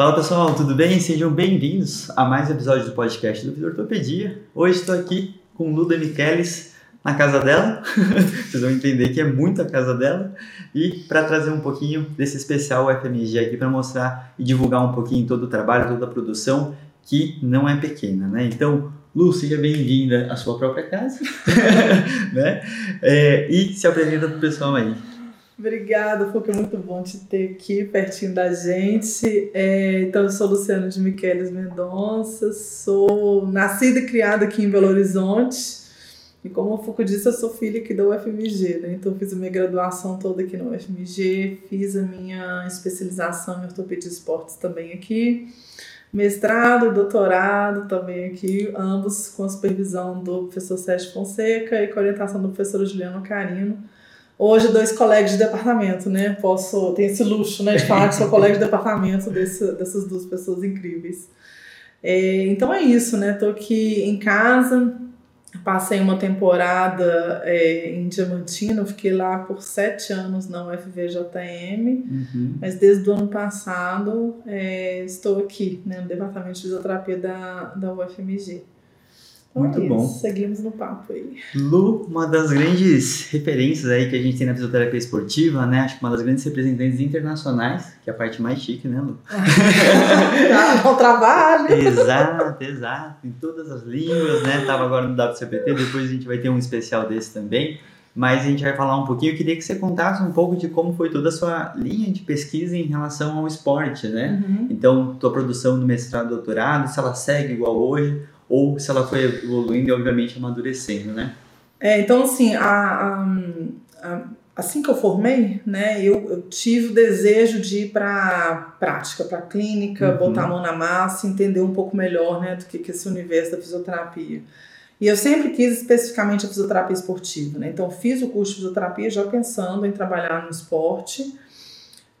Fala pessoal, tudo bem? Sejam bem-vindos a mais um episódio do podcast do Ortopedia. Hoje estou aqui com Luda Michelis na casa dela, vocês vão entender que é muito a casa dela, e para trazer um pouquinho desse especial FMG aqui para mostrar e divulgar um pouquinho todo o trabalho, toda a produção, que não é pequena, né? Então, Lu, seja bem-vinda à sua própria casa, né? É, e se apresenta para o pessoal aí. Obrigada, porque é muito bom te ter aqui pertinho da gente. É, então, eu sou Luciana de Miqueles Mendonça, sou nascida e criada aqui em Belo Horizonte. E como o Foucault disse, eu sou filha aqui da UFMG, né? Então, fiz a minha graduação toda aqui na UFMG, fiz a minha especialização em ortopedia e esportes também aqui, mestrado, doutorado também aqui, ambos com a supervisão do professor Sérgio Fonseca e com a orientação do professor Juliano Carino hoje dois colegas de departamento, né? Posso ter esse luxo, né, de falar que sou colega de departamento desse, dessas duas pessoas incríveis. É, então é isso, né? Tô aqui em casa, passei uma temporada é, em Diamantino, fiquei lá por sete anos na UFVJM, uhum. mas desde o ano passado é, estou aqui, né, no departamento de fisioterapia da, da UFMG. Então Muito é bom. Seguimos no papo aí. Lu, uma das grandes referências aí que a gente tem na fisioterapia esportiva, né? Acho que uma das grandes representantes internacionais, que é a parte mais chique, né, Lu? tá, bom trabalho. exato, exato. Em todas as línguas, né? Tava agora no WCPT, depois a gente vai ter um especial desse também. Mas a gente vai falar um pouquinho. Eu queria que você contasse um pouco de como foi toda a sua linha de pesquisa em relação ao esporte, né? Uhum. Então, tua produção do mestrado e doutorado, se ela segue igual hoje, ou se ela foi evoluindo e obviamente amadurecendo, né? É, então assim, a, a, a, assim que eu formei, né, eu, eu, tive o desejo de ir para prática, para clínica, uhum. botar a mão na massa, entender um pouco melhor, né, do que, que esse universo da fisioterapia. E eu sempre quis especificamente a fisioterapia esportiva, né? Então fiz o curso de fisioterapia já pensando em trabalhar no esporte.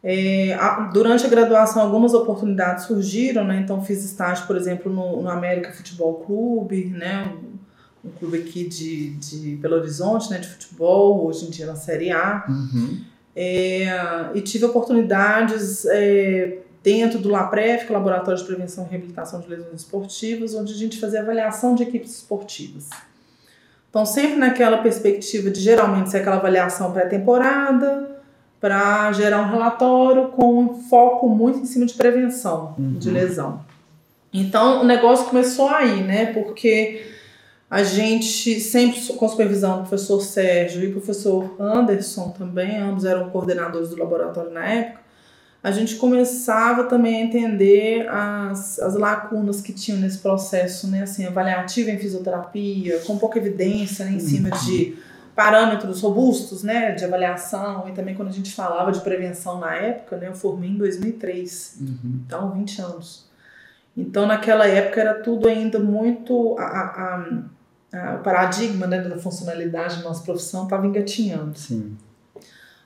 É, durante a graduação, algumas oportunidades surgiram, né? Então, fiz estágio, por exemplo, no, no América Futebol Clube, né? Um, um, clube aqui de, de Belo Horizonte, né? De futebol, hoje em dia na Série A. Uhum. É, e tive oportunidades é, dentro do LAPREF, que é o Laboratório de Prevenção e Reabilitação de Lesões Esportivas, onde a gente fazia avaliação de equipes esportivas. Então, sempre naquela perspectiva de geralmente ser aquela avaliação pré-temporada, para gerar um relatório com um foco muito em cima de prevenção uhum. de lesão. Então o negócio começou aí, né? Porque a gente sempre com supervisão do professor Sérgio e professor Anderson também, ambos eram coordenadores do laboratório na época, a gente começava também a entender as, as lacunas que tinham nesse processo, né, assim, avaliativo em fisioterapia, com pouca evidência né, em cima uhum. de parâmetros robustos, né, de avaliação e também quando a gente falava de prevenção na época, né, eu formei em 2003, uhum. então 20 anos. Então naquela época era tudo ainda muito a, a, a, o paradigma né, da funcionalidade da nossa profissão estava engatinhando. Sim.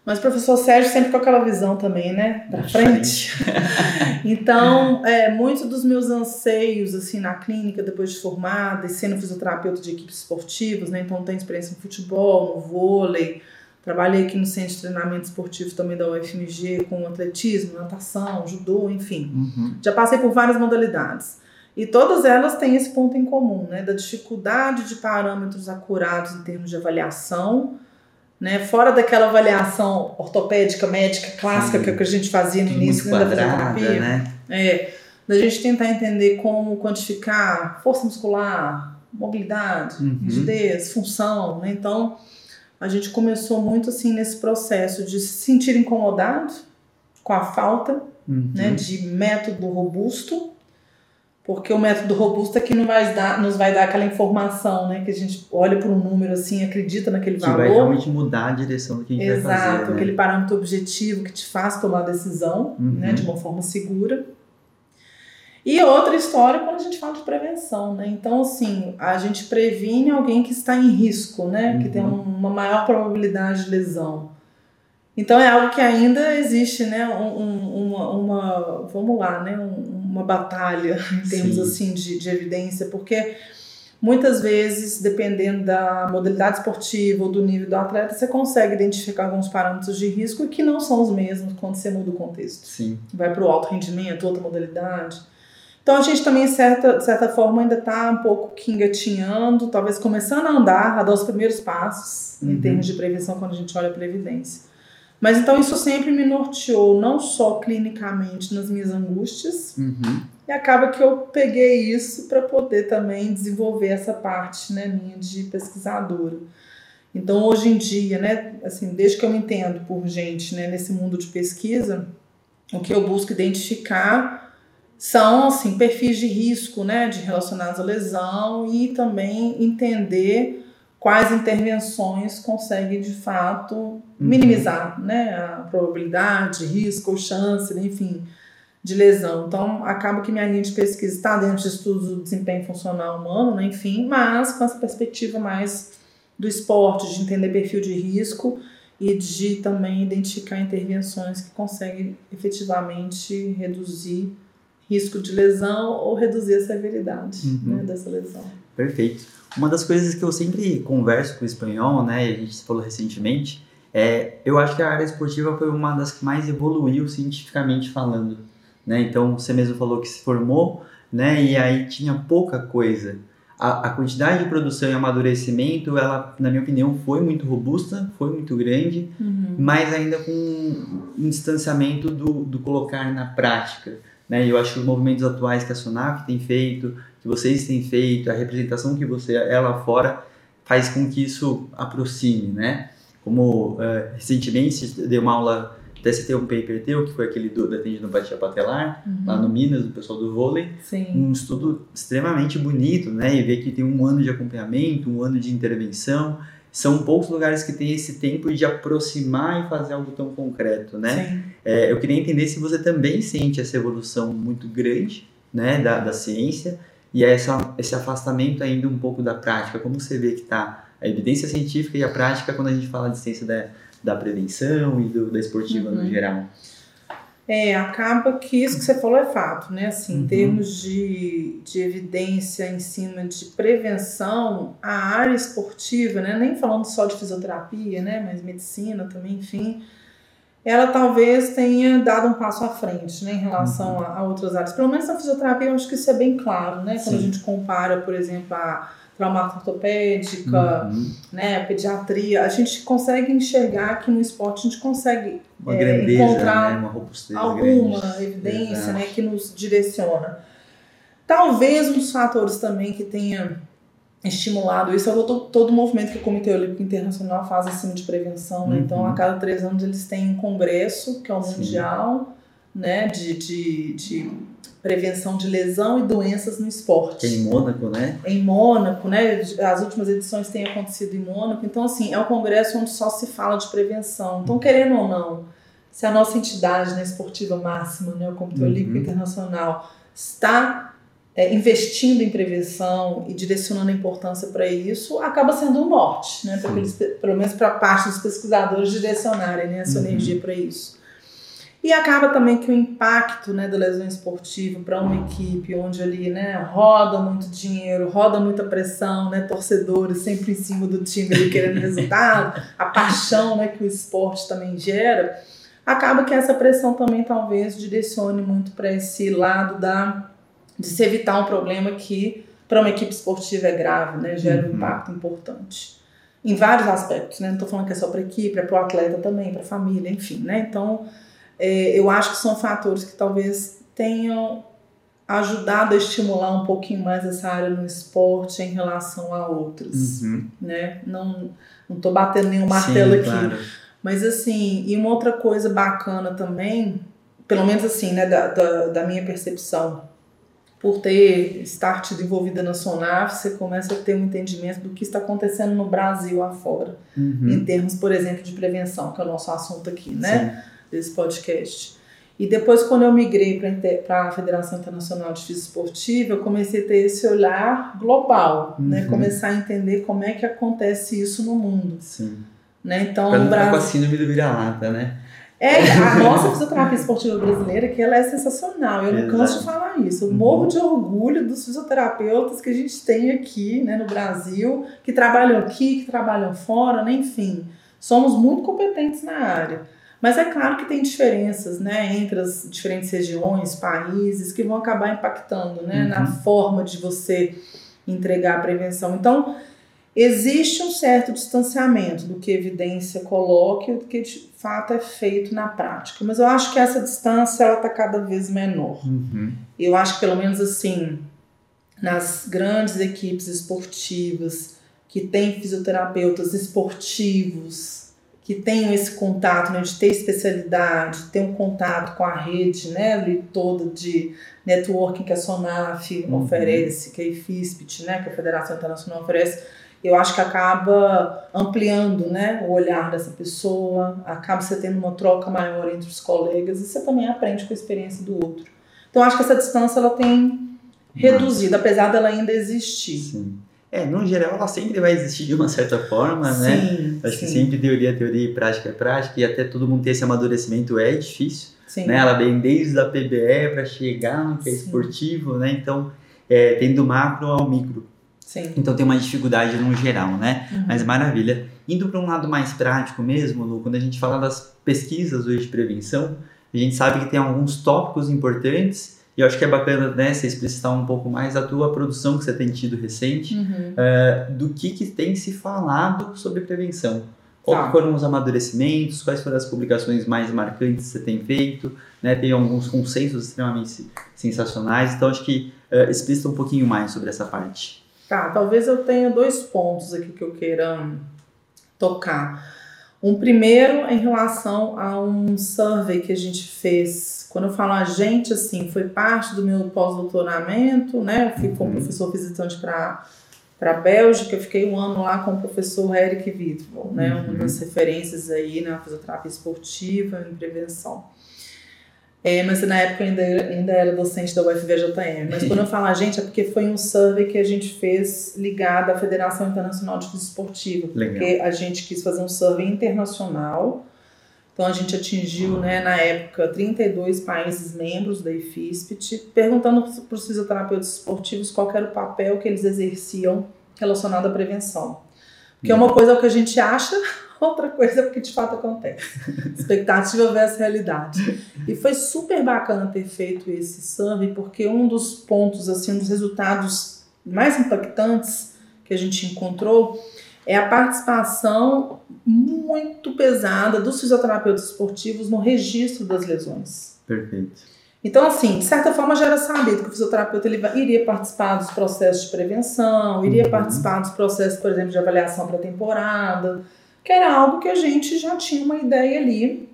Mas o professor Sérgio sempre com aquela visão também, né? Pra frente. então, é, muitos dos meus anseios, assim, na clínica, depois de formada, e sendo fisioterapeuta de equipes esportivas, né? Então, tenho experiência em futebol, no vôlei. Trabalhei aqui no Centro de Treinamento Esportivo também da UFMG, com atletismo, natação, judô, enfim. Uhum. Já passei por várias modalidades. E todas elas têm esse ponto em comum, né? Da dificuldade de parâmetros acurados em termos de avaliação, né? Fora daquela avaliação ortopédica, médica, clássica Sim. que a gente fazia no início né, da fisioterapia. Né? É, da gente tentar entender como quantificar força muscular, mobilidade, uhum. rigidez, função, né? Então, a gente começou muito assim nesse processo de se sentir incomodado com a falta uhum. né, de método robusto porque o método robusto é que não vai dar, nos vai dar aquela informação, né? Que a gente olha para um número assim, acredita naquele Que valor. vai realmente mudar a direção do que a gente vai Exato, fazer. né? aquele parâmetro objetivo que te faz tomar a decisão, Uhum. né, de uma forma segura. E outra história quando a gente fala de prevenção, né? Então, assim, a gente previne alguém que está em risco, né? Que tem Uhum. um- uma maior probabilidade de lesão. Então é algo que ainda existe, né? Um, um- uma, uma- vamos lá, né? Um- uma batalha em termos Sim. assim de, de evidência, porque muitas vezes, dependendo da modalidade esportiva ou do nível do atleta, você consegue identificar alguns parâmetros de risco que não são os mesmos quando você muda o contexto Sim. vai para o alto rendimento, outra modalidade. Então a gente também, certa, de certa forma, ainda está um pouco que engatinhando, talvez começando a andar, a dar os primeiros passos em Uhum. termos de prevenção quando a gente olha para a evidência. Mas então isso sempre me norteou, não só clinicamente nas minhas angústias, Uhum. e acaba que eu peguei isso para poder também desenvolver essa parte né, minha de pesquisadora. Então, hoje em dia, né, assim, desde que eu me entendo por gente né, nesse mundo de pesquisa, o que eu busco identificar são assim, perfis de risco né, de relacionados à lesão e também entender quais intervenções conseguem de fato minimizar né, a probabilidade, risco ou chance, né, enfim, de lesão. Então, acaba que minha linha de pesquisa está dentro de estudos do desempenho funcional humano, né, enfim, mas com essa perspectiva mais do esporte, de entender perfil de risco e de também identificar intervenções que conseguem efetivamente reduzir risco de lesão ou reduzir a severidade Uhum. né, dessa lesão. Perfeito. Uma das coisas que eu sempre converso com o espanhol, né, e a gente falou recentemente, é, eu acho que a área esportiva foi uma das que mais evoluiu cientificamente falando, né? Então, você mesmo falou que se formou, né, e aí tinha pouca coisa. A, a quantidade de produção e amadurecimento, ela, na minha opinião, foi muito robusta, foi muito grande, mas ainda com um distanciamento do, do colocar na prática. Né? Eu acho que os movimentos atuais que a Sonaf tem feito, que vocês têm feito, a representação que você é lá fora, faz com que isso aproxime. Né? Como eh, recentemente dei uma aula, até citei um paper teu, que foi aquele do, da tendinopatia patelar, lá no Minas, do pessoal do vôlei, Sim. um estudo extremamente bonito, né? E ver que tem um ano de acompanhamento, um ano de intervenção. São poucos lugares que têm esse tempo de aproximar e fazer algo tão concreto, né? É, eu queria entender se você também sente essa evolução muito grande, né, da, da ciência e essa, esse afastamento ainda um pouco da prática. Como você vê que está a evidência científica e a prática quando a gente fala de ciência da, da prevenção e do, da esportiva no Uhum. geral? É, acaba que isso que você falou é fato, né? Assim, Uhum. em termos de, de evidência em cima de prevenção, a área esportiva, né? Nem falando só de fisioterapia, né? Mas medicina também, enfim, ela talvez tenha dado um passo à frente, né? Em relação a, a outras áreas. Pelo menos na fisioterapia eu acho que isso é bem claro, né? Quando a Sim. gente compara, por exemplo, a traumato ortopédica, Uhum. né? A pediatria, a gente consegue enxergar que no esporte a gente consegue É, grandeza, encontrar né? alguma grande. evidência Exato. né, que nos direciona. Talvez um dos fatores também que tenha estimulado isso é todo, todo o movimento que o Comitê Olímpico Internacional faz cima de prevenção. né? Então, Uhum. a cada três anos eles têm um congresso, que é o Sim. mundial, né, de, de, de prevenção de lesão e doenças no esporte em Mônaco, né? em Mônaco, né? As últimas edições têm acontecido em Mônaco. Então, assim, é um congresso onde só se fala de prevenção. Então, querendo ou não, se a nossa entidade né, esportiva máxima, né, o Comitê Uhum. Olímpico Internacional, está é, investindo em prevenção e direcionando a importância para isso, acaba sendo um norte, né? Eles, pelo menos para parte dos pesquisadores direcionarem né, essa Uhum. energia para isso. E acaba também que o impacto né, da lesão esportiva para uma equipe onde ali né, roda muito dinheiro, roda muita pressão, né, torcedores sempre em cima do time ali querendo resultado, a paixão né, que o esporte também gera, acaba que essa pressão também talvez direcione muito para esse lado da, de se evitar um problema que para uma equipe esportiva é grave, né, gera um Uhum. impacto importante. Em vários aspectos, né? Não estou falando que é só para a equipe, é para o atleta também, para a família, enfim, né? Então, é, eu acho que são fatores que talvez tenham ajudado a estimular um pouquinho mais essa área no esporte em relação a outras, Uhum. né? Não não tô batendo nenhum martelo Sim, aqui, claro. mas assim, e uma outra coisa bacana também, pelo menos assim, né, da, da, da minha percepção por ter estar tido envolvida na Sonaf, você começa a ter um entendimento do que está acontecendo no Brasil afora, Uhum. em termos, por exemplo, de prevenção, que é o nosso assunto aqui, né? Sim. Desse podcast. E depois, quando eu migrei para a Federação Internacional de Física Esportiva, eu comecei a ter esse olhar global, né? Uhum. Começar a entender como é que acontece isso no mundo, Sim. né? Então, Pra não ficar com a Brasil... síndrome do vira-lata, né? É, a nossa fisioterapia esportiva brasileira, que ela é sensacional. Eu não canso de falar isso. Eu Uhum. morro de orgulho dos fisioterapeutas que a gente tem aqui, né, no Brasil, que trabalham aqui, que trabalham fora, né, enfim. Somos muito competentes na área. Mas é claro que tem diferenças, né, entre as diferentes regiões, países, que vão acabar impactando, né, Uhum. na forma de você entregar a prevenção. Então, existe um certo distanciamento do que a evidência coloca e do que de fato é feito na prática. Mas eu acho que essa distância ela está cada vez menor. Uhum. Eu acho que pelo menos assim, nas grandes equipes esportivas que têm fisioterapeutas esportivos, que tenham esse contato né, de ter especialidade, ter um contato com a rede né, ali toda de networking que a SONAF Uhum. oferece, que a IFISPT, né, que a Federação Internacional oferece, eu acho que acaba ampliando né, o olhar dessa pessoa, acaba você tendo uma troca maior entre os colegas e você também aprende com a experiência do outro. Então acho que essa distância ela tem reduzido, apesar dela ainda existir. Sim. É, no geral ela sempre vai existir de uma certa forma, né? Sim, Acho que sim, sempre teoria é teoria e prática é prática, e até todo mundo ter esse amadurecimento é difícil, sim. né? Ela vem desde a PBE para chegar no que é esportivo, né? Então, é, tem do macro ao micro. Sim. Então tem uma dificuldade no geral, né? Uhum. Mas maravilha. Indo para um lado mais prático mesmo, Lu, quando a gente fala das pesquisas hoje de prevenção, a gente sabe que tem alguns tópicos importantes e eu acho que é bacana né, você explicitar um pouco mais a tua produção que você tem tido recente, Uhum. eh, do que, que tem se falado sobre prevenção. Quais Tá. foram os amadurecimentos, quais foram as publicações mais marcantes que você tem feito, né? Tem alguns consensos extremamente sensacionais, então acho que explicita um pouquinho mais sobre essa parte. Tá, talvez eu tenha dois pontos aqui que eu queira tocar. Um primeiro em relação a um survey que a gente fez. Quando eu falo a gente, assim, foi parte do meu pós-doutoramento, né? Eu fui como Uhum. professor visitante para para a Bélgica, eu fiquei um ano lá com o professor Eric Wittwell, né? Uhum. Uma das referências aí na fisioterapia esportiva em prevenção. É, mas na época eu ainda, era- ainda era docente da UFVJM. Mas quando eu falo a gente, é porque foi um survey que a gente fez ligado à Federação Internacional de Física Esportiva. Legal. Porque a gente quis fazer um survey internacional. Então a gente atingiu, né, na época, 32 países membros da IFISPT, perguntando para os fisioterapeutas esportivos qual era o papel que eles exerciam relacionado à prevenção. Porque uma coisa é o que a gente acha, outra coisa que de fato acontece. Expectativa versus realidade. E foi super bacana ter feito esse survey, porque um dos pontos, assim, um dos resultados mais impactantes que a gente encontrou é a participação muito pesada dos fisioterapeutas esportivos no registro das lesões. Perfeito. Então, assim, de certa forma já era sabido que o fisioterapeuta ele iria participar dos processos de prevenção, iria Uhum. participar dos processos, por exemplo, de avaliação pré-temporada, que era algo que a gente já tinha uma ideia ali.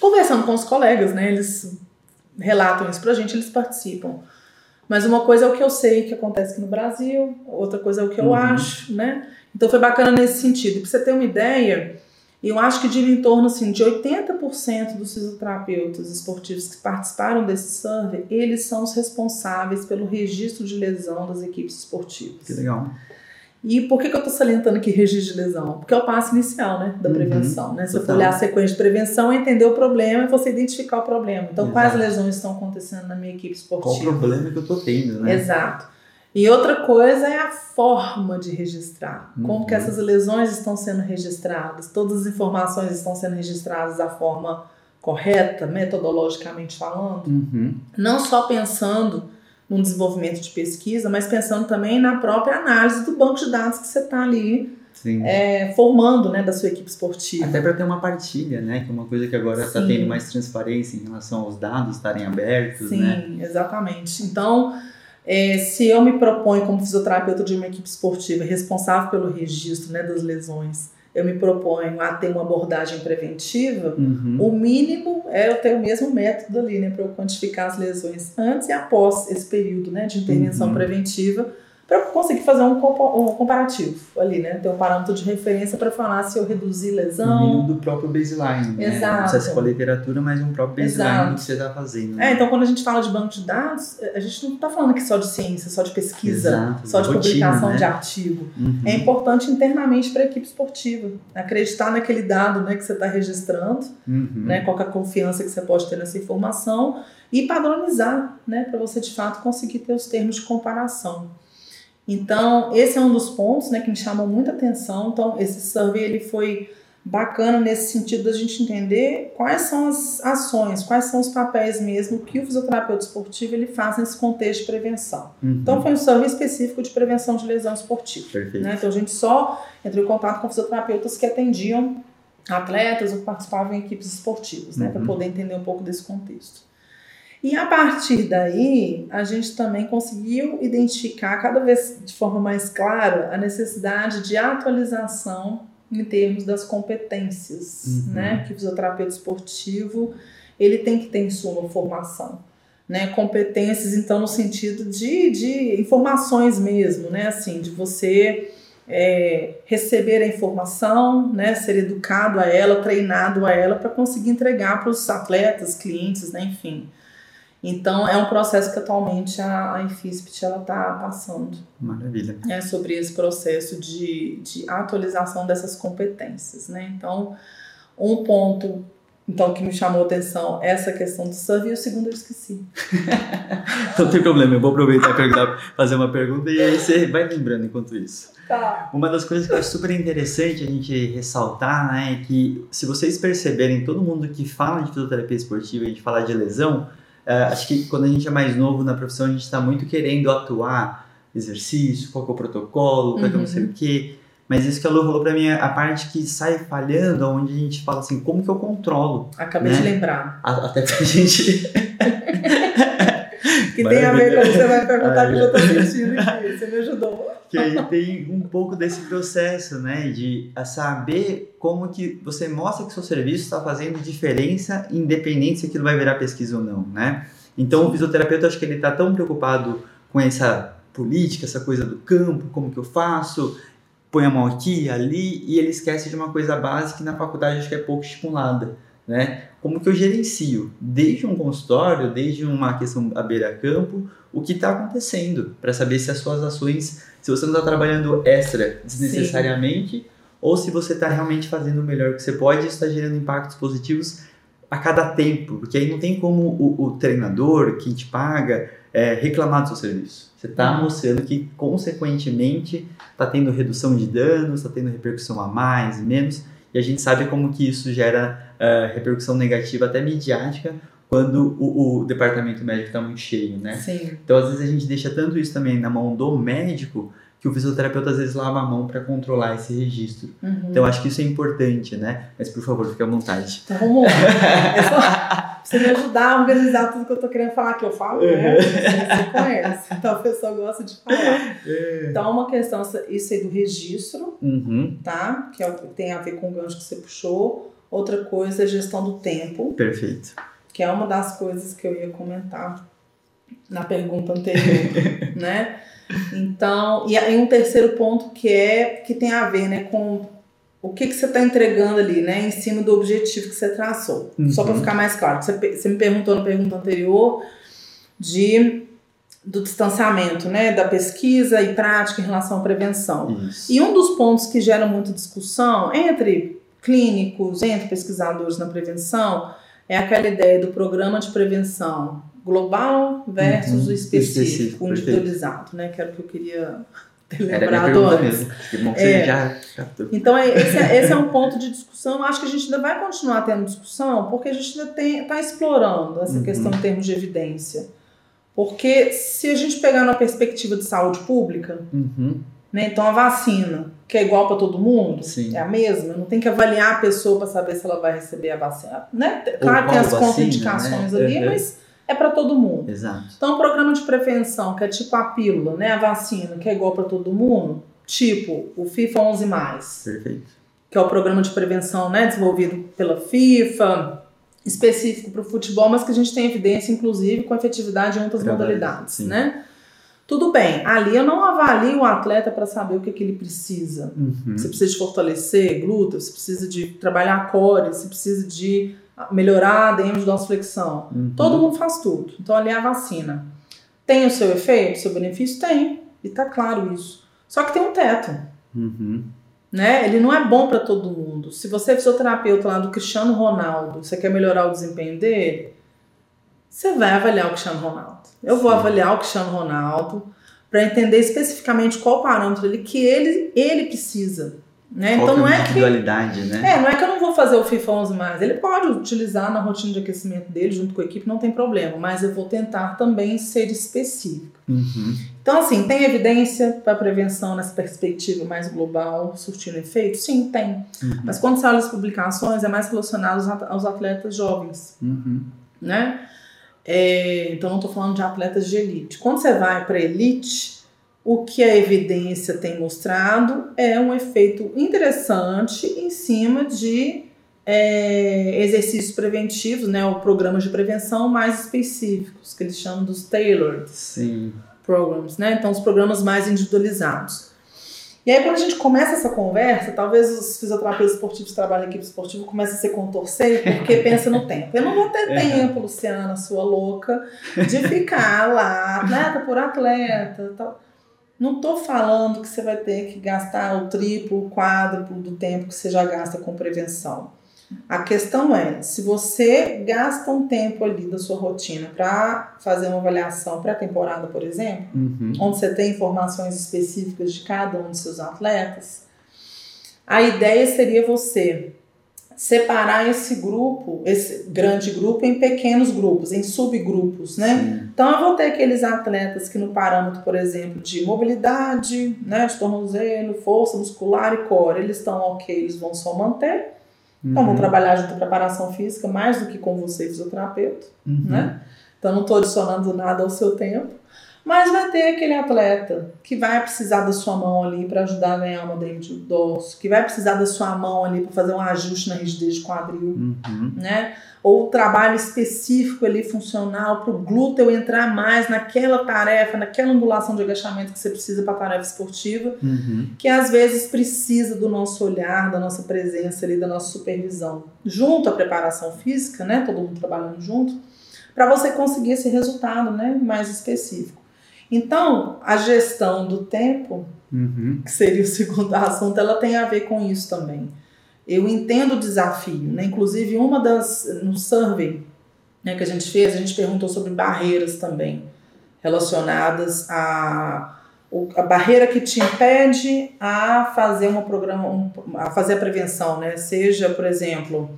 Conversando com os colegas, né? Eles relatam isso pra gente, eles participam. Mas uma coisa é o que eu sei que acontece aqui no Brasil, outra coisa é o que eu Uhum. acho, né? Então foi bacana nesse sentido. Pra você ter uma ideia, eu acho que de em torno assim, de 80% dos fisioterapeutas esportivos que participaram desse survey, eles são os responsáveis pelo registro de lesão das equipes esportivas. Que legal. E por que, que eu estou salientando aqui registro de lesão? Porque é o passo inicial né, da Uhum, prevenção. Né? Se eu for olhar a sequência de prevenção, entender o problema e você identificar o problema. Então, quais Exato. lesões estão acontecendo na minha equipe Qual o esportiva? problema que eu tô tendo, né? Exato. E outra coisa é a forma de registrar. Como Uhum. que essas lesões estão sendo registradas? Todas as informações estão sendo registradas da forma correta, metodologicamente falando? Uhum. Não só pensando no desenvolvimento de pesquisa, mas pensando também na própria análise do banco de dados que você está ali é, formando né, da sua equipe esportiva. Até para ter uma partilha, né? Que é uma coisa que agora está tendo mais transparência em relação aos dados estarem abertos, né? Sim, exatamente. Então, é, se eu me proponho como fisioterapeuta de uma equipe esportiva responsável pelo registro né, das lesões, eu me proponho a ter uma abordagem preventiva, Uhum. o mínimo é eu ter o mesmo método ali, né, para eu quantificar as lesões antes e após esse período, né, de intervenção Uhum. preventiva, para conseguir fazer um, compa- comparativo ali, né, ter um parâmetro de referência para falar se eu reduzi O mínimo lesão. do próprio baseline, né? Exato. Não precisa com a literatura, mas um próprio baseline Exato. que você está fazendo. É, então quando a gente fala de banco de dados, a gente não está falando aqui só de ciência, só de pesquisa, Exato, só de rotina, publicação né? de artigo. Uhum. É importante internamente para a equipe esportiva. Acreditar naquele dado né, que você está registrando, Uhum. né, qual é a confiança que você pode ter nessa informação e padronizar, né, para você de fato conseguir ter os termos de comparação. Então, esse é um dos pontos né, que me chamou muita atenção. Então, esse survey ele foi bacana nesse sentido da gente entender quais são as ações, quais são os papéis mesmo que o fisioterapeuta esportivo ele faz nesse contexto de prevenção. Uhum. Então, foi um survey específico de prevenção de lesão esportiva. Perfeito. Né? Então a gente só entrou em contato com fisioterapeutas que atendiam atletas ou participavam em equipes esportivas, né? Uhum. Para poder entender um pouco desse contexto. E a partir daí, a gente também conseguiu identificar cada vez de forma mais clara a necessidade de atualização em termos das competências, Uhum. né? Que o fisioterapeuta esportivo ele tem que ter em sua formação né, competências, então, no sentido de, de informações mesmo, né, assim, de você é, receber a informação, né, ser educado a ela, treinado a ela, para conseguir entregar para os atletas, clientes, né, enfim. Então, é um processo que atualmente a, a IFISPT está passando Maravilha. né, sobre esse processo de, de atualização dessas competências. Né? Então, um ponto então, que me chamou a atenção é essa questão do survey e o segundo eu esqueci. Não tem problema, eu vou aproveitar e perguntar, fazer uma pergunta e aí você vai lembrando enquanto isso. Tá. Uma das coisas que eu acho super interessante a gente ressaltar né, é que, se vocês perceberem, todo mundo que fala de fisioterapia esportiva, a gente fala de lesão, eh, acho que quando a gente é mais novo na profissão, a gente está muito querendo atuar, exercício, qual que é o protocolo, qual que é não sei o quê. Mas isso que a Lu falou pra mim é a parte que sai falhando, onde a gente fala assim, como que eu controlo? Acabei Né? de lembrar. A- Até pra gente. Que tem a ver com você vai perguntar que eu tô sentindo aqui. Você me ajudou. que aí tem um pouco desse processo, né, de saber como que você mostra que seu serviço está fazendo diferença, independente se aquilo vai virar pesquisa ou não, né? Então o fisioterapeuta acho que ele está tão preocupado com essa política, essa coisa do campo, como que eu faço, põe a mão aqui, ali, e ele esquece de uma coisa básica que na faculdade acho que é pouco estimulada, né? Como que eu gerencio, desde um consultório, desde uma questão à beira-campo, o que está acontecendo, para saber se as suas ações, se você não está trabalhando extra desnecessariamente, ou se você está realmente fazendo o melhor que você pode e está gerando impactos positivos a cada tempo, porque aí não tem como o, o treinador, quem te paga, é, reclamar do seu serviço. Você está Uhum. mostrando que, consequentemente, está tendo redução de danos, está tendo repercussão a mais, menos, e a gente sabe como que isso gera ah, repercussão negativa, até midiática, quando o, o departamento médico está muito cheio, né? Sim. Então, às vezes, a gente deixa tanto isso também na mão do médico, que o fisioterapeuta, às vezes, lava a mão para controlar esse registro. Uhum. Então, acho que isso é importante, né? Mas, por favor, fique à vontade. Então vamos lá. É você me ajudar a organizar tudo que eu tô querendo falar, que eu falo, né? Você, você conhece. Então a pessoa gosta de falar. Então, uma questão, isso aí do registro, Uhum, tá? Que é tem a ver com o gancho que você puxou. Outra coisa é a gestão do tempo, perfeito. que é uma das coisas que eu ia comentar na pergunta anterior, né? Então, e aí um terceiro ponto que é que tem a ver, né, com o que, que você está entregando ali, né, em cima do objetivo que você traçou. Só para Uhum. ficar mais claro, você, você me perguntou na pergunta anterior de do distanciamento, né, da pesquisa e prática em relação à prevenção. Isso. E um dos pontos que gera muita discussão entre clínicos, entre pesquisadores na prevenção, é aquela ideia do programa de prevenção global versus Uhum, o específico, específico, individualizado, né? Que era o que eu queria ter Era a minha lembrado pergunta antes. Que bom que É. já captou. Então, é- esse é, esse é um ponto de discussão. Acho que a gente ainda vai continuar tendo discussão, porque a gente ainda está explorando essa Uhum. questão em termos de evidência. Porque se a gente pegar na perspectiva de saúde pública, Uhum, né, então a vacina, que é igual para todo mundo, Sim. é a mesma, não tem que avaliar a pessoa para saber se ela vai receber a vacina. Né? Claro que tem as vacina, contraindicações né? ali, Uhum. mas é para todo mundo. exato. Então, o programa de prevenção, que é tipo a pílula, né, a vacina, que é igual para todo mundo, tipo o FIFA 11+, Perfeito. que é o programa de prevenção né, desenvolvido pela FIFA, específico para o futebol, mas que a gente tem evidência, inclusive, com efetividade em outras Verdade, modalidades, sim. né? Tudo bem, ali eu não avalio o atleta para saber o que, que ele precisa. Uhum. Você precisa de fortalecer glúteo, você precisa de trabalhar core, você precisa de melhorar a dorsiflexão. Uhum. Todo mundo faz tudo. Então ali é a vacina. Tem o seu efeito, o seu benefício? Tem. E tá claro isso. Só que tem um teto. Uhum. Né? Ele não é bom para todo mundo. Se você é fisioterapeuta lá do Cristiano Ronaldo, você quer melhorar o desempenho dele, você vai avaliar o Cristiano Ronaldo. Eu vou Sim. avaliar o Cristiano Ronaldo para entender especificamente qual parâmetro ele, que ele, ele precisa. Né? Então que não é é que né? é, não é que eu não vou fazer o FIFA 11 mais. Ele pode utilizar na rotina de aquecimento dele junto com a equipe, não tem problema. Mas eu vou tentar também ser específica. Uhum. Então, assim, tem evidência para prevenção nessa perspectiva mais global, surtindo efeito? Sim, tem. Uhum. Mas quando você olha as publicações, é mais relacionado aos atletas jovens, Uhum. né? É, então, não estou falando de atletas de elite. Quando você vai para elite, o que a evidência tem mostrado é um efeito interessante em cima de é, exercícios preventivos, né, ou programas de prevenção mais específicos, que eles chamam dos tailored Sim. programs, né? Então, os programas mais individualizados. E aí, quando a gente começa essa conversa, talvez os fisioterapeutas esportivos que trabalham em equipe esportiva comecem a se contorcer porque pensa no tempo. Eu não vou ter É. tempo, Luciana, sua louca, de ficar lá, atleta por atleta. Tal. Não tô falando que você vai ter que gastar o triplo, o quádruplo do tempo que você já gasta com prevenção. A questão é, se você gasta um tempo ali da sua rotina para fazer uma avaliação pré-temporada, por exemplo, Uhum. onde você tem informações específicas de cada um dos seus atletas, a ideia seria você separar esse grupo, esse grande grupo, em pequenos grupos, em subgrupos, né? Sim. Então eu vou ter aqueles atletas que no parâmetro, por exemplo, de mobilidade, né, de tornozelo, força muscular e core, eles estão ok, eles vão só manter. Então vão Uhum. trabalhar junto com preparação física mais do que com você, fisioterapeuta Uhum. né? Então não estou adicionando nada ao seu tempo. Mas vai ter aquele atleta que vai precisar da sua mão ali para ajudar a ganhar uma DM de dorso, que vai precisar da sua mão ali para fazer um ajuste na rigidez de quadril, Uhum. né? Ou trabalho específico ali funcional para o glúteo entrar mais naquela tarefa, naquela angulação de agachamento que você precisa para a tarefa esportiva Uhum. que às vezes precisa do nosso olhar, da nossa presença ali, da nossa supervisão, junto à preparação física, né? Todo mundo trabalhando junto, para você conseguir esse resultado, né? Mais específico. Então, a gestão do tempo, Uhum. que seria o segundo assunto, ela tem a ver com isso também. Eu entendo o desafio, né? Inclusive, uma das no survey né, que a gente fez, a gente perguntou sobre barreiras também relacionadas a a barreira que te impede a fazer uma programa, a fazer a prevenção, né? Seja, por exemplo,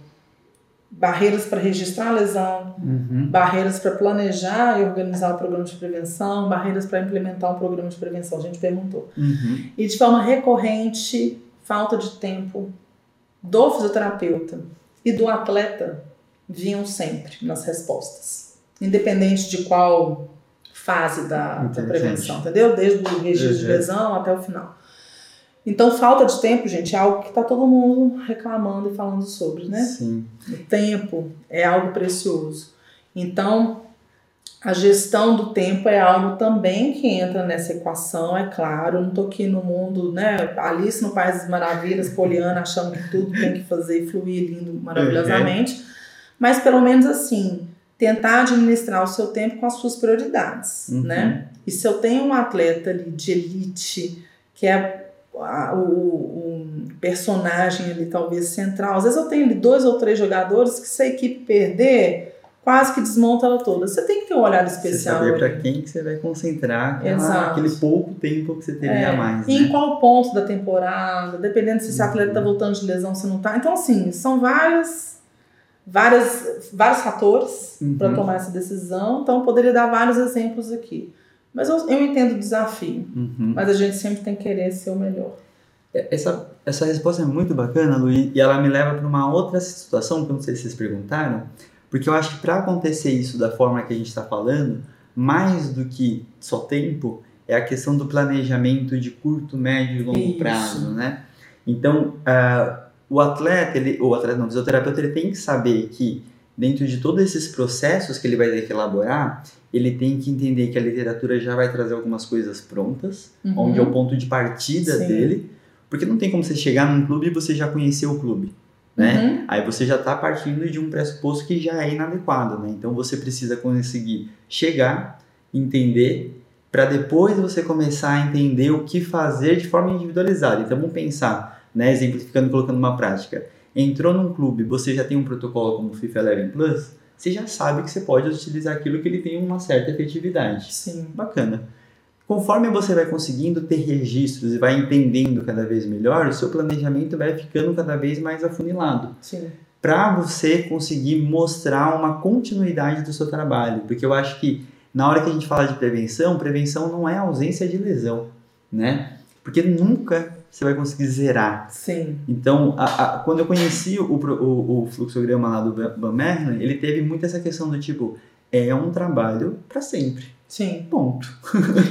barreiras para registrar a lesão, Uhum. barreiras para planejar e organizar o programa de prevenção, barreiras para implementar um programa de prevenção. A gente perguntou. Uhum. E de forma recorrente, falta de tempo do fisioterapeuta e do atleta vinham sempre nas respostas, independente de qual fase da, da prevenção, entendeu? Desde o registro de Uhum. lesão até o final. Então, falta de tempo, gente, é algo que está todo mundo reclamando e falando sobre, né? Sim. O tempo é algo precioso. Então, a gestão do tempo é algo também que entra nessa equação, é claro. Eu não estou aqui no mundo, né? Alice no País das Maravilhas, Poliana, achando que tudo tem que fazer fluir lindo, maravilhosamente. Mas pelo menos assim, tentar administrar o seu tempo com as suas prioridades, Uhum. né? E se eu tenho um atleta ali de elite, que é a- o, o personagem ali talvez central, às vezes eu tenho ali dois ou três jogadores que se a equipe perder, quase que desmonta ela toda. Você tem que ter um olhar Você especial. saber ali. para quem que você vai concentrar aquela- aquele pouco tempo que você teria É, a mais. Em Né? qual ponto da temporada, dependendo se esse Uhum. atleta tá voltando de lesão, se não tá. Então, assim, são várias, várias, vários fatores Uhum. para tomar essa decisão. Então, eu poderia dar vários exemplos aqui. Mas eu, eu entendo o desafio. Uhum. Mas a gente sempre tem que querer ser o melhor. Essa, essa resposta é muito bacana, Luiz, e ela me leva para uma outra situação que eu não sei se vocês perguntaram, porque eu acho que para acontecer isso da forma que a gente está falando, mais do que só tempo, é a questão do planejamento de curto, médio e longo Isso. prazo, né? Então, ah, o atleta, ele, o atleta não, o fisioterapeuta, ele tem que saber que dentro de todos esses processos que ele vai ter que elaborar, ele tem que entender que a literatura já vai trazer algumas coisas prontas, Uhum. onde é o ponto de partida Sim. dele, porque não tem como você chegar num clube e você já conhecer o clube, né? Uhum. Aí você já está partindo de um pressuposto que já é inadequado, né? Então você precisa conseguir chegar, entender, para depois você começar a entender o que fazer de forma individualizada. Então vamos pensar, né? Exemplificando, colocando uma prática. Entrou num clube, você já tem um protocolo como o FIFA Eleven Plus, você já sabe que você pode utilizar aquilo que ele tem uma certa efetividade. Sim. Bacana. Conforme você vai conseguindo ter registros e vai entendendo cada vez melhor, o seu planejamento vai ficando cada vez mais afunilado Sim. para você conseguir mostrar uma continuidade do seu trabalho. Porque eu acho que na hora que a gente fala de prevenção, prevenção não é ausência de lesão, né? Porque nunca você vai conseguir zerar. Sim. Então, a- a- quando eu conheci o, o, o fluxograma lá do Van- Merlen, ele teve muito essa questão do tipo, é um trabalho para sempre. Sim. Ponto.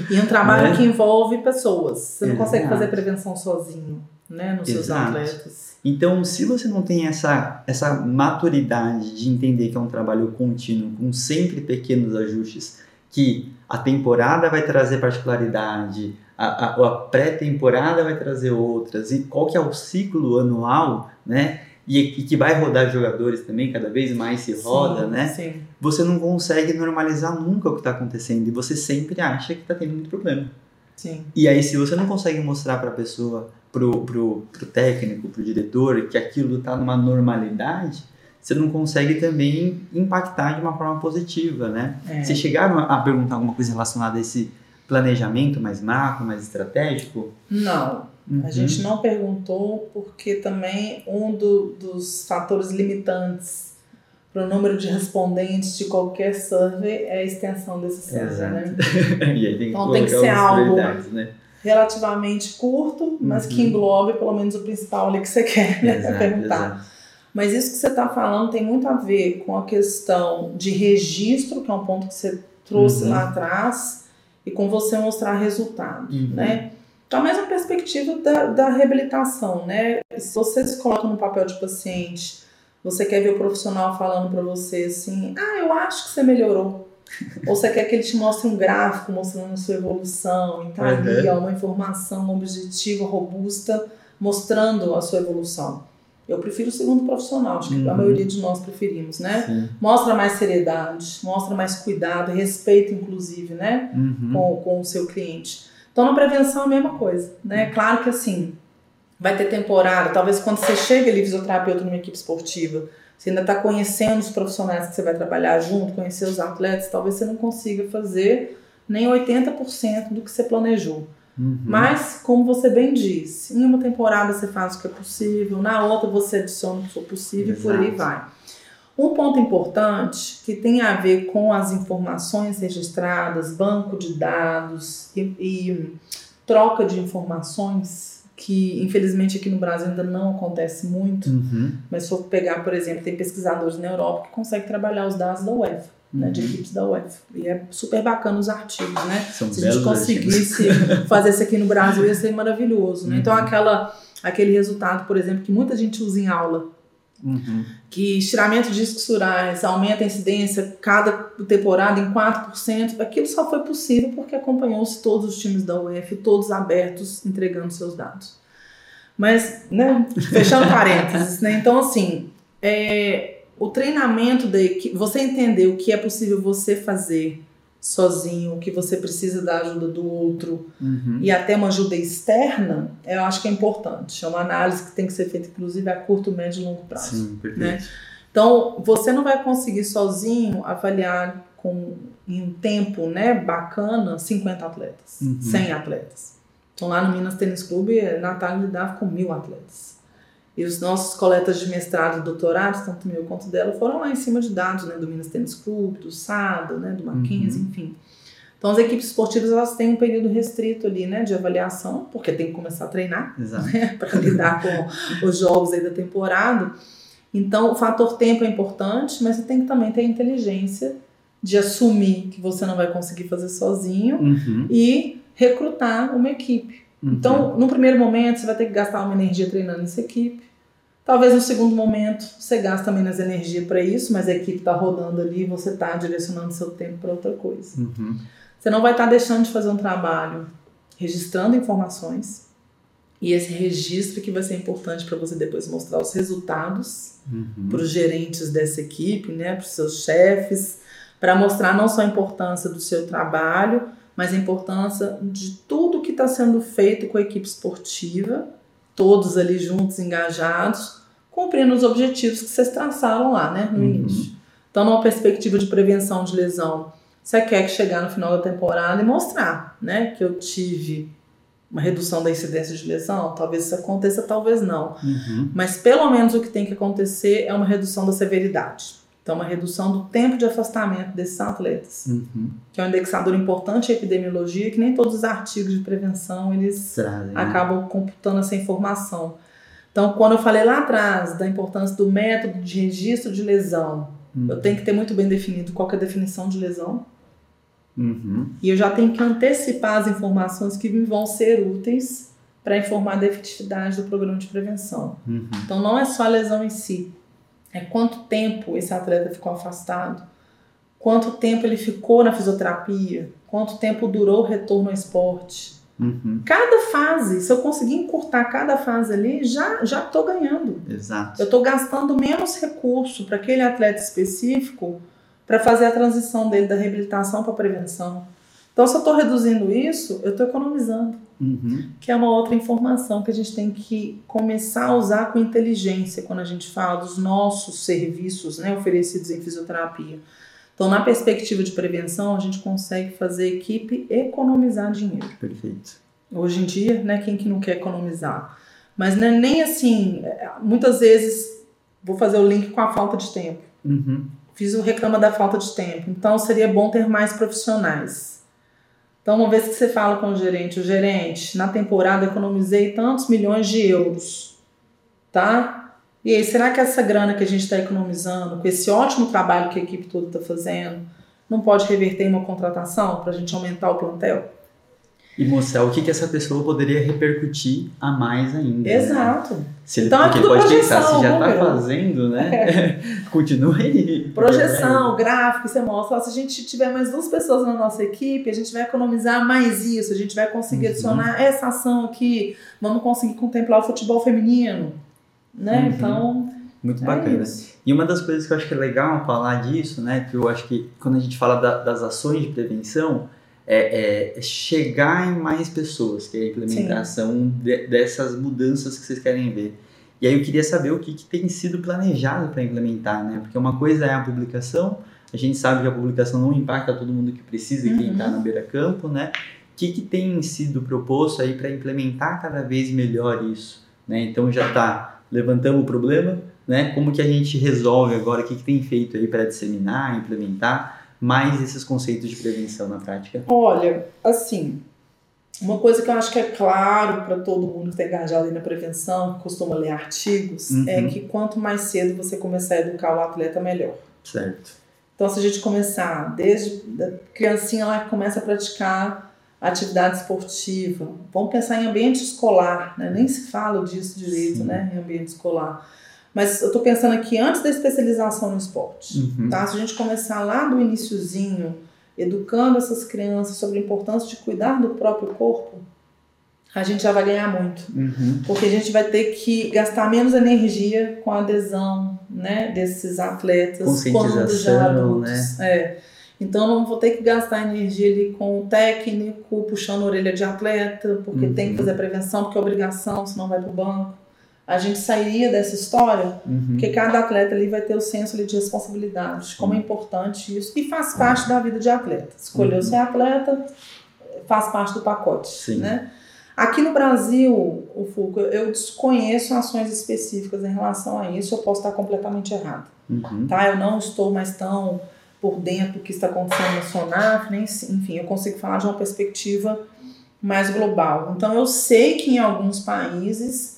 E um trabalho Né? que envolve pessoas. Você não consegue fazer prevenção sozinho, né? Nos seus Exato. atletas. Então, se você não tem essa, essa maturidade de entender que é um trabalho contínuo, com sempre pequenos ajustes, que a temporada vai trazer particularidade, a, a, a pré-temporada vai trazer outras, e qual que é o ciclo anual, né? E, e que vai rodar jogadores também, cada vez mais se roda, Sim, né? Sim. Você não consegue normalizar nunca o que está acontecendo e você sempre acha que está tendo muito problema. Sim. E aí, se você não consegue mostrar para a pessoa, pro, pro, pro técnico, pro diretor, que aquilo tá numa normalidade, você não consegue também impactar de uma forma positiva, né? É. Vocês chegaram a perguntar alguma coisa relacionada a esse planejamento mais macro, mais estratégico? Não. Uhum. A gente não perguntou porque também um do- dos fatores limitantes para o número de respondentes de qualquer survey é a extensão desse survey, Exato. né? e aí tem que Então tem que ser algo- né? Relativamente curto, mas que Uhum. englobe pelo menos o principal ali que você quer né, Exato, perguntar. exato. Mas isso que você está falando tem muito a ver com a questão de registro, que é um ponto que você trouxe Uhum. lá atrás, e com você mostrar resultado, Uhum. né? Então, a mesma perspectiva da, da reabilitação, né? Se você se coloca no papel de paciente, você quer ver o profissional falando para você assim, ah, eu acho que você melhorou. Ou você quer que ele te mostre um gráfico mostrando a sua evolução, e tá ali Uhum. ó, uma informação objetiva, robusta, mostrando a sua evolução. Eu prefiro o segundo profissional, acho que a Uhum. maioria de nós preferimos, né? Sim. Mostra mais seriedade, mostra mais cuidado, respeito, inclusive, né? Uhum. Com, com o seu cliente. Então, na prevenção é a mesma coisa, né? Claro que assim, vai ter temporada, talvez quando você chega ali, fisioterapeuta numa equipe esportiva, você ainda está conhecendo os profissionais que você vai trabalhar junto, conhecer os atletas, talvez você não consiga fazer nem 80% do que você planejou. Uhum. Mas, como você bem disse, em uma temporada você faz o que é possível, na outra você adiciona o que for possível e por aí Exato. vai. Um ponto importante que tem a ver com as informações registradas, banco de dados e, e troca de informações, que infelizmente aqui no Brasil ainda não acontece muito, Uhum. mas se for pegar, por exemplo, tem pesquisadores na Europa que conseguem trabalhar os dados da UEFA, né, de Uhum. equipes da UEFA. E é super bacana os artigos, né? São Se a gente belos artigos. conseguisse fazer isso aqui no Brasil, ia ser maravilhoso. Né? Então, Uhum. aquela, aquele resultado, por exemplo, que muita gente usa em aula, Uhum. que estiramento de discos surais aumenta a incidência cada temporada em 4%, aquilo só foi possível porque acompanhou-se todos os times da UF, todos abertos, entregando seus dados. Mas, né, fechando parênteses, né? Então, assim, é, o treinamento da equipe, você entender o que é possível você fazer sozinho, que você precisa da ajuda do outro Uhum. e até uma ajuda externa, eu acho que é importante. É uma análise que tem que ser feita, inclusive, a curto, médio e longo prazo. Sim, perfeito. né? Então, você não vai conseguir sozinho avaliar com, em um tempo né, bacana 50 atletas, Uhum. 100 atletas. Então, lá no Minas Tênis Clube, a Natália lidava com mil atletas. E os nossos coletas de mestrado e doutorado, tanto meu quanto dela, foram lá em cima de dados né, do Minas Tênis Clube, do SADA, né, do Mackenzie, Uhum. enfim. Então, as equipes esportivas elas têm um período restrito ali, né, de avaliação, porque tem que começar a treinar Exato. para lidar com os jogos aí da temporada. Então, o fator tempo é importante, mas você tem que também ter a inteligência de assumir que você não vai conseguir fazer sozinho Uhum. e recrutar uma equipe. Uhum. Então, no primeiro momento, você vai ter que gastar uma energia treinando essa equipe. Talvez no segundo momento você gaste menos energia para isso, mas a equipe está rodando ali e você está direcionando seu tempo para outra coisa. Uhum. Você não vai estar tá deixando de fazer um trabalho registrando informações e esse registro que vai ser importante para você depois mostrar os resultados Uhum. para os gerentes dessa equipe, né, para os seus chefes, para mostrar não só a importância do seu trabalho, mas a importância de tudo que está sendo feito com a equipe esportiva, todos ali juntos, engajados, cumprindo os objetivos que vocês traçaram lá, né, no Uhum. início. Então, numa perspectiva de prevenção de lesão, você quer que chegar no final da temporada e mostrar, né, que eu tive uma redução da incidência de lesão, talvez isso aconteça, talvez não. Uhum. Mas pelo menos o que tem que acontecer é uma redução da severidade. Então, uma redução do tempo de afastamento desses atletas, Uhum. que é um indexador importante em epidemiologia, que nem todos os artigos de prevenção eles Trazem, né? acabam computando essa informação. Então, quando eu falei lá atrás da importância do método de registro de lesão, Uhum. eu tenho que ter muito bem definido qual que é a definição de lesão, Uhum. e eu já tenho que antecipar as informações que me vão ser úteis para informar da efetividade do programa de prevenção. Uhum. Então não é só a lesão em si, é quanto tempo esse atleta ficou afastado, quanto tempo ele ficou na fisioterapia, quanto tempo durou o retorno ao esporte. Uhum. Cada fase, se eu conseguir encurtar cada fase ali, já já estou ganhando. Exato. Eu estou gastando menos recurso para aquele atleta específico para fazer a transição dele da reabilitação para prevenção. Então, se eu estou reduzindo isso, eu estou economizando Uhum. que é uma outra informação que a gente tem que começar a usar com inteligência quando a gente fala dos nossos serviços né, oferecidos em fisioterapia. Então, na perspectiva de prevenção, a gente consegue fazer a equipe economizar dinheiro. Perfeito. Hoje em dia, né, quem que não quer economizar? Mas não é nem assim, é, muitas vezes, vou fazer o link com a falta de tempo. Uhum. Fiz o reclama da falta de tempo. Então seria bom ter mais profissionais. Então, uma vez que você fala com o gerente, o gerente, na temporada economizei tantos milhões de euros, tá? E aí, será que essa grana que a gente está economizando, com esse ótimo trabalho que a equipe toda está fazendo, não pode reverter em uma contratação para a gente aumentar o plantel? E mostrar o que, que essa pessoa poderia repercutir a mais ainda. né? Exato. Se ele, Então é porque ele tudo pode pensar, projeção, se já tá número. fazendo, né? Continua aí. Projeção, gráfico, você mostra, se a gente tiver mais duas pessoas na nossa equipe, a gente vai economizar mais isso, a gente vai conseguir Uhum. adicionar essa ação aqui, vamos conseguir contemplar o futebol feminino, né? Uhum. Então, Muito é bacana. isso. E uma das coisas que eu acho que é legal falar disso, né? Que eu acho que quando a gente fala da- das ações de prevenção, é, é chegar em mais pessoas, que é a implementação de- dessas mudanças que vocês querem ver. E aí eu queria saber o que, que tem sido planejado para implementar, né? Porque uma coisa é a publicação, a gente sabe que a publicação não impacta todo mundo que precisa e quem Uhum. está na beira-campo, né? O que, que tem sido proposto aí para implementar cada vez melhor isso? Né? Então já está, levantamos o problema, né? Como que a gente resolve agora? O que, que tem feito aí para disseminar, implementar mais esses conceitos de prevenção na prática? Olha, assim, uma coisa que eu acho que é claro para todo mundo que está engajado na prevenção, que costuma ler artigos, Uhum. é que quanto mais cedo você começar a educar o atleta, melhor. Certo. Então, se a gente começar desde a criancinha lá que começa a praticar atividade esportiva, vamos pensar em ambiente escolar, né? nem se fala disso direito, Sim. né? em ambiente escolar. Mas eu estou pensando aqui antes da especialização no esporte. Uhum. Tá? Se a gente começar lá do iniciozinho, educando essas crianças sobre a importância de cuidar do próprio corpo, a gente já vai ganhar muito. Uhum. Porque a gente vai ter que gastar menos energia com a adesão né, desses atletas quando já Conscientização, adultos. É. Então não vou ter que gastar energia ali com o técnico, puxando a orelha de atleta, porque Uhum. tem que fazer a prevenção, porque é obrigação, senão vai pro banco. A gente sairia dessa história Uhum. porque cada atleta ali vai ter o senso ali de responsabilidade, de como é importante isso, e faz parte da vida de atleta. Escolheu Uhum. ser atleta, faz parte do pacote. Sim. Né? Aqui no Brasil, o Fulco, eu desconheço ações específicas em relação a isso, eu posso estar completamente errado. Uhum. Tá? Eu não estou mais tão por dentro do que está acontecendo na SONAF, nem, enfim, eu consigo falar de uma perspectiva mais global. Então eu sei que em alguns países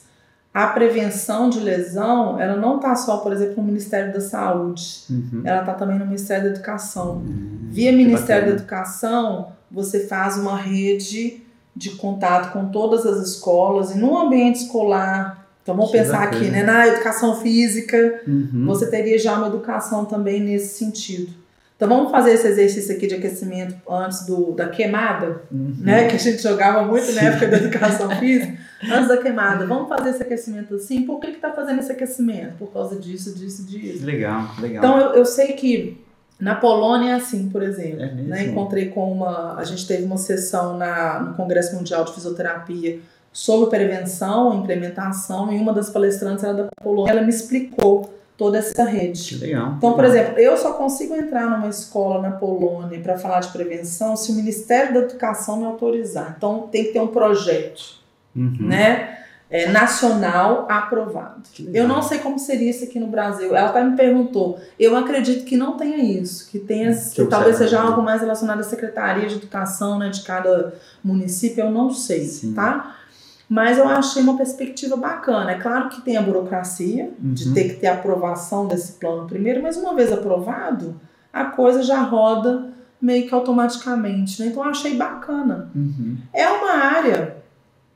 a prevenção de lesão, ela não está só, por exemplo, no Ministério da Saúde, Uhum. ela está também no Ministério da Educação. Hum, Via que Ministério da bacana. Educação, você faz uma rede de contato com todas as escolas e no ambiente escolar Então vamos Que pensar bacana. aqui, né? Na educação física, Uhum. você teria já uma educação também nesse sentido. Então vamos fazer esse exercício aqui de aquecimento antes do, da queimada, Uhum. né? Que a gente jogava muito na Sim. época da educação física. Antes da queimada, vamos fazer esse aquecimento assim. Por que que tá fazendo esse aquecimento? Por causa disso, disso, disso. Legal, legal. Então eu, eu sei que na Polônia é assim, por exemplo. é né? Encontrei com uma. A gente teve uma sessão na, no Congresso Mundial de Fisioterapia sobre prevenção, implementação, e uma das palestrantes era da Polônia. Ela me explicou toda essa rede. legal. Então, por exemplo, eu só consigo entrar numa escola na Polônia para falar de prevenção se o Ministério da Educação me autorizar. Então, tem que ter um projeto, Uhum. né? é, nacional aprovado. Eu não sei como seria isso aqui no Brasil. Ela até me perguntou. Eu acredito que não tenha isso, que tenha, Que que talvez seja algo mais relacionado à Secretaria de Educação, né, de cada município, eu não sei, Sim. tá? Mas eu achei uma perspectiva bacana. É claro que tem a burocracia de Uhum. ter que ter a aprovação desse plano primeiro, mas uma vez aprovado, a coisa já roda meio que automaticamente, né? Então eu achei bacana. Uhum. É uma área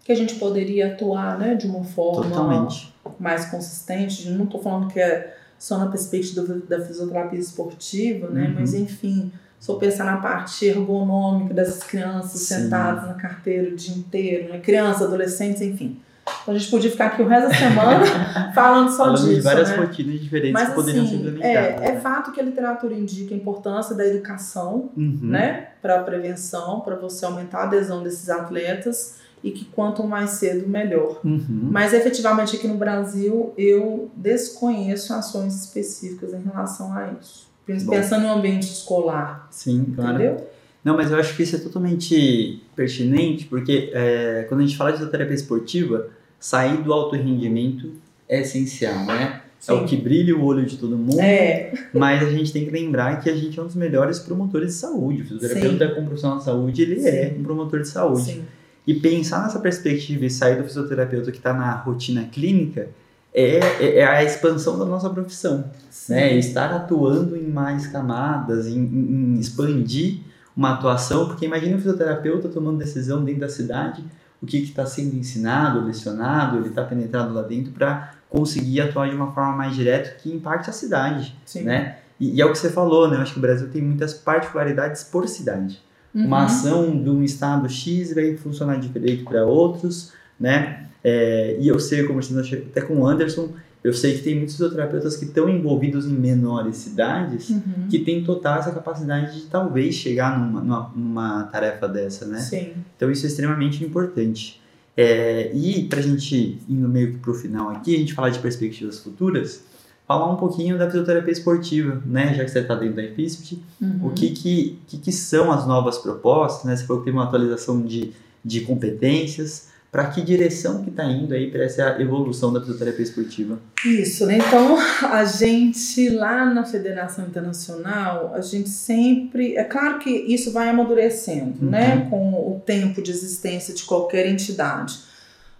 que a gente poderia atuar, né, de uma forma Totalmente. mais consistente. Não estou falando que é só na perspectiva da fisioterapia esportiva, né? Uhum. Mas enfim, se eu pensar na parte ergonômica dessas crianças Sim. sentadas na carteira o dia inteiro, né? Crianças, adolescentes, enfim. Então a gente podia ficar aqui o resto da semana falando só Falando disso. de várias né? rotinas diferentes Mas que poderiam ser assim, implementadas. é, é fato que a literatura indica a importância da educação, Uhum. né, para a prevenção, para você aumentar a adesão desses atletas e que quanto mais cedo melhor. Uhum. Mas efetivamente aqui no Brasil eu desconheço ações específicas em relação a isso. Pensando no ambiente escolar, Sim, claro. entendeu? Não, mas eu acho que isso é totalmente pertinente, porque é, quando a gente fala de fisioterapia esportiva, sair do alto rendimento é essencial, né? É o Sim. que brilha o olho de todo mundo, É, mas a gente tem que lembrar que a gente é um dos melhores promotores de saúde. O fisioterapeuta como profissional de saúde, ele é Sim. um promotor de saúde. sim. E pensar nessa perspectiva e sair do fisioterapeuta que está na rotina clínica é, é, é a expansão da nossa profissão sim. né? Estar atuando em mais camadas, em, em- expandir uma atuação, porque imagina o fisioterapeuta tomando decisão dentro da cidade, o que está sendo ensinado, lecionado, ele está penetrado lá dentro para conseguir atuar de uma forma mais direta que impacte a cidade, sim. né? E, e é o que você falou, né? Eu acho que o Brasil tem muitas particularidades por cidade. Uma Uhum. ação de um estado X vai funcionar diferente para outros, né? É, e eu sei, disse até com o Anderson, eu sei que tem muitos fisioterapeutas que estão envolvidos em menores cidades Uhum. que têm total essa capacidade de talvez chegar numa, numa, numa tarefa dessa, né? Sim. Então isso é extremamente importante. É, e para a gente indo meio que para o final aqui, a gente falar de perspectivas futuras, falar um pouquinho da fisioterapia esportiva, né? Já que você está dentro da IFISPT, Uhum. o que, que, que, que são as novas propostas, né? Você falou que tem uma atualização de, de competências, para que direção que está indo aí para essa evolução da fisioterapia esportiva? Isso, né? Então, a gente lá na Federação Internacional, a gente sempre. É claro que isso vai amadurecendo, Uhum. né? Com o tempo de existência de qualquer entidade.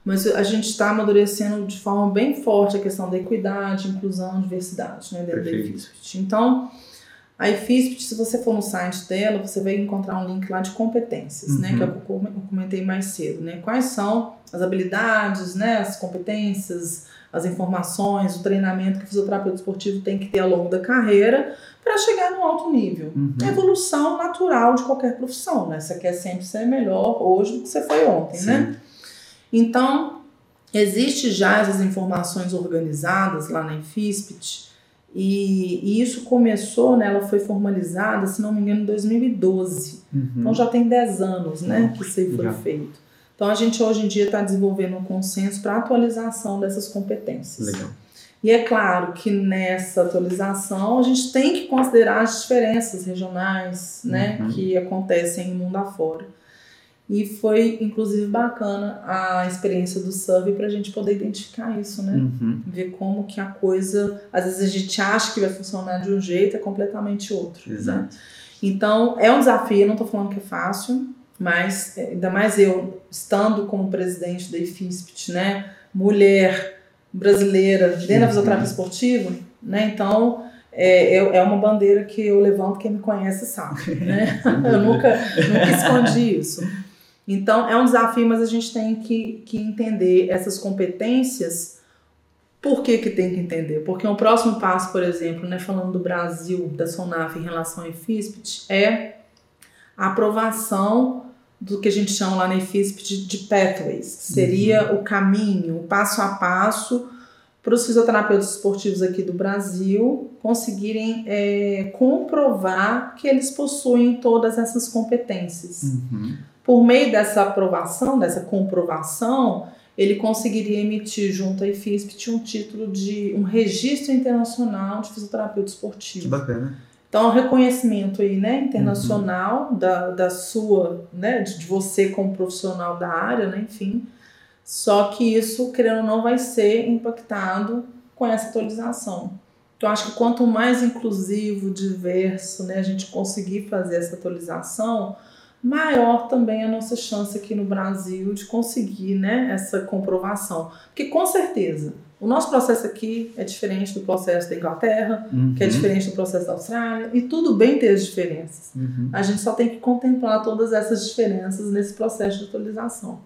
Mas a gente está amadurecendo de forma bem forte a questão da equidade, inclusão, diversidade, né? Dentro da Perfeito. IFISPT. Então, a IFISPT, se você for no site dela, você vai encontrar um link lá de competências, né? Uhum. Que é o que eu com- eu comentei mais cedo, né? Quais são as habilidades, né? As competências, as informações, o treinamento que o fisioterapeuta esportivo tem que ter ao longo da carreira para chegar no alto nível. Uhum. É evolução natural de qualquer profissão, né? Você quer sempre ser melhor hoje do que você foi ontem, né? Então, existe já essas informações organizadas lá na Infispit e, e isso começou, né, ela foi formalizada, se não me engano, em 2012. Uhum. Então já tem 10 anos né, que isso aí foi Já. feito. Então a gente hoje em dia está desenvolvendo um consenso para atualização dessas competências. Legal. E é claro que nessa atualização a gente tem que considerar as diferenças regionais né, Uhum. que acontecem no mundo afora. E foi, inclusive, bacana a experiência do survey para a gente poder identificar isso, né? Uhum. Ver como que a coisa, às vezes a gente acha que vai funcionar de um jeito, é completamente outro. né? Exato. Então, é um desafio, eu não estou falando que é fácil, mas é, ainda mais eu, estando como presidente da IFISPT, né, mulher brasileira dentro da Uhum. fisioterapia esportiva, né, então é, é, é uma bandeira que eu levanto, quem me conhece sabe, né, eu nunca, nunca escondi isso. Então, é um desafio, mas a gente tem que, que entender essas competências Por que, que tem que entender? Porque o próximo passo, por exemplo, né, falando do Brasil, da SONAF em relação ao IFISPT, é a aprovação do que a gente chama lá na IFISP de, de pathways, que seria uhum. o caminho, o passo a passo para os fisioterapeutas esportivos aqui do Brasil conseguirem é, comprovar que eles possuem todas essas competências. Uhum. Por meio dessa aprovação, dessa comprovação, ele conseguiria emitir junto à IFISP um título de um registro internacional de fisioterapeuta esportivo. Que bacana. Então, o reconhecimento aí, né, internacional uhum. da, da sua, né, de, de você como profissional da área, né, enfim. Só que isso, querendo ou não, vai ser impactado com essa atualização. Então, acho que quanto mais inclusivo, diverso, né, a gente conseguir fazer essa atualização, maior também a nossa chance aqui no Brasil de conseguir, né, essa comprovação. Porque, com certeza, o nosso processo aqui é diferente do processo da Inglaterra, uhum. que é diferente do processo da Austrália, e tudo bem ter as diferenças. Uhum. A gente só tem que contemplar todas essas diferenças nesse processo de atualização.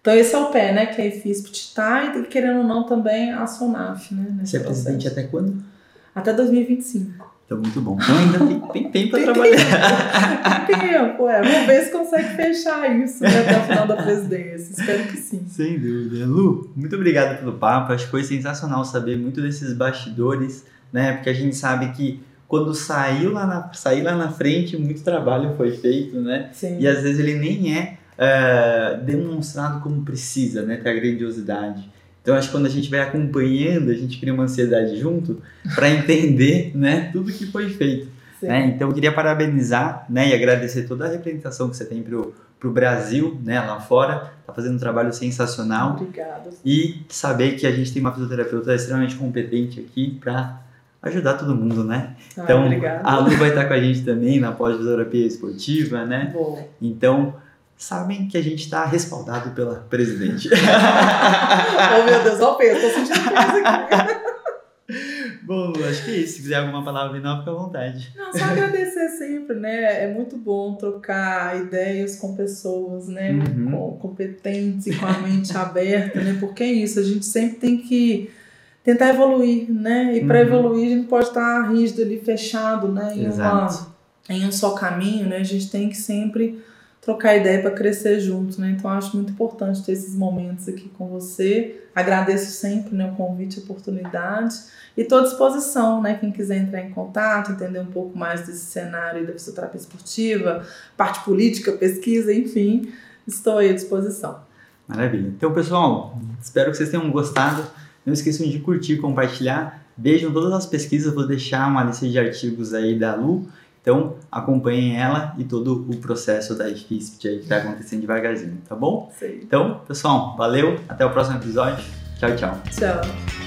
Então esse é o pé, né, que a IFISP está e querendo ou não também a SONAF, né, Você é presidente até quando? Até 2025. Então, muito bom. Então, ainda tem, tem tempo para trabalhar. Tem tempo, é. Vamos ver se consegue fechar isso né, até o final da presidência. Espero que sim. Sem dúvida. Lu, muito obrigado pelo papo. Acho que foi sensacional saber muito desses bastidores, né? Porque a gente sabe que quando saiu lá na, lá na frente, muito trabalho foi feito, né? Sim. E às vezes ele nem é, é demonstrado como precisa, né? Ter a grandiosidade. Então acho que quando a gente vai acompanhando, a gente cria uma ansiedade junto para entender, né, tudo que foi feito. Né? Então eu queria parabenizar, né, e agradecer toda a representação que você tem pro pro Brasil, né, lá fora, tá fazendo um trabalho sensacional. Obrigada. E saber que a gente tem uma fisioterapeuta extremamente competente aqui para ajudar todo mundo, né? Ah, então, obrigada. a Lu vai estar com a gente também na pós-fisioterapia esportiva, né? Bom. Então, sabem que a gente está respaldado pela presidente. oh meu Deus, o peso, tô sentindo peso aqui. Bom, acho que é isso. Se quiser alguma palavra final, fica à vontade. Não, só agradecer sempre, né? É muito bom trocar ideias com pessoas, né? Uhum. Com, competentes e com a mente aberta, né? Porque é isso, a gente sempre tem que tentar evoluir, né? E para Uhum. evoluir a gente pode estar rígido ali, fechado, né? Em, Exato. uma, em um só caminho, né? A gente tem que sempre trocar ideia para crescer juntos, né? Então acho muito importante ter esses momentos aqui com você. Agradeço sempre né, o convite, a oportunidade e estou à disposição, né? Quem quiser entrar em contato, entender um pouco mais desse cenário da fisioterapia esportiva, parte política, pesquisa, enfim, estou à disposição. Maravilha. Então, pessoal, espero que vocês tenham gostado. Não esqueçam de curtir, compartilhar. Vejam todas as pesquisas, vou deixar uma lista de artigos aí da Lu. Então, acompanhem ela e todo o processo da IFISP aí que está acontecendo devagarzinho, tá bom? Sei. Então, pessoal, valeu. Até o próximo episódio. Tchau, tchau. Tchau.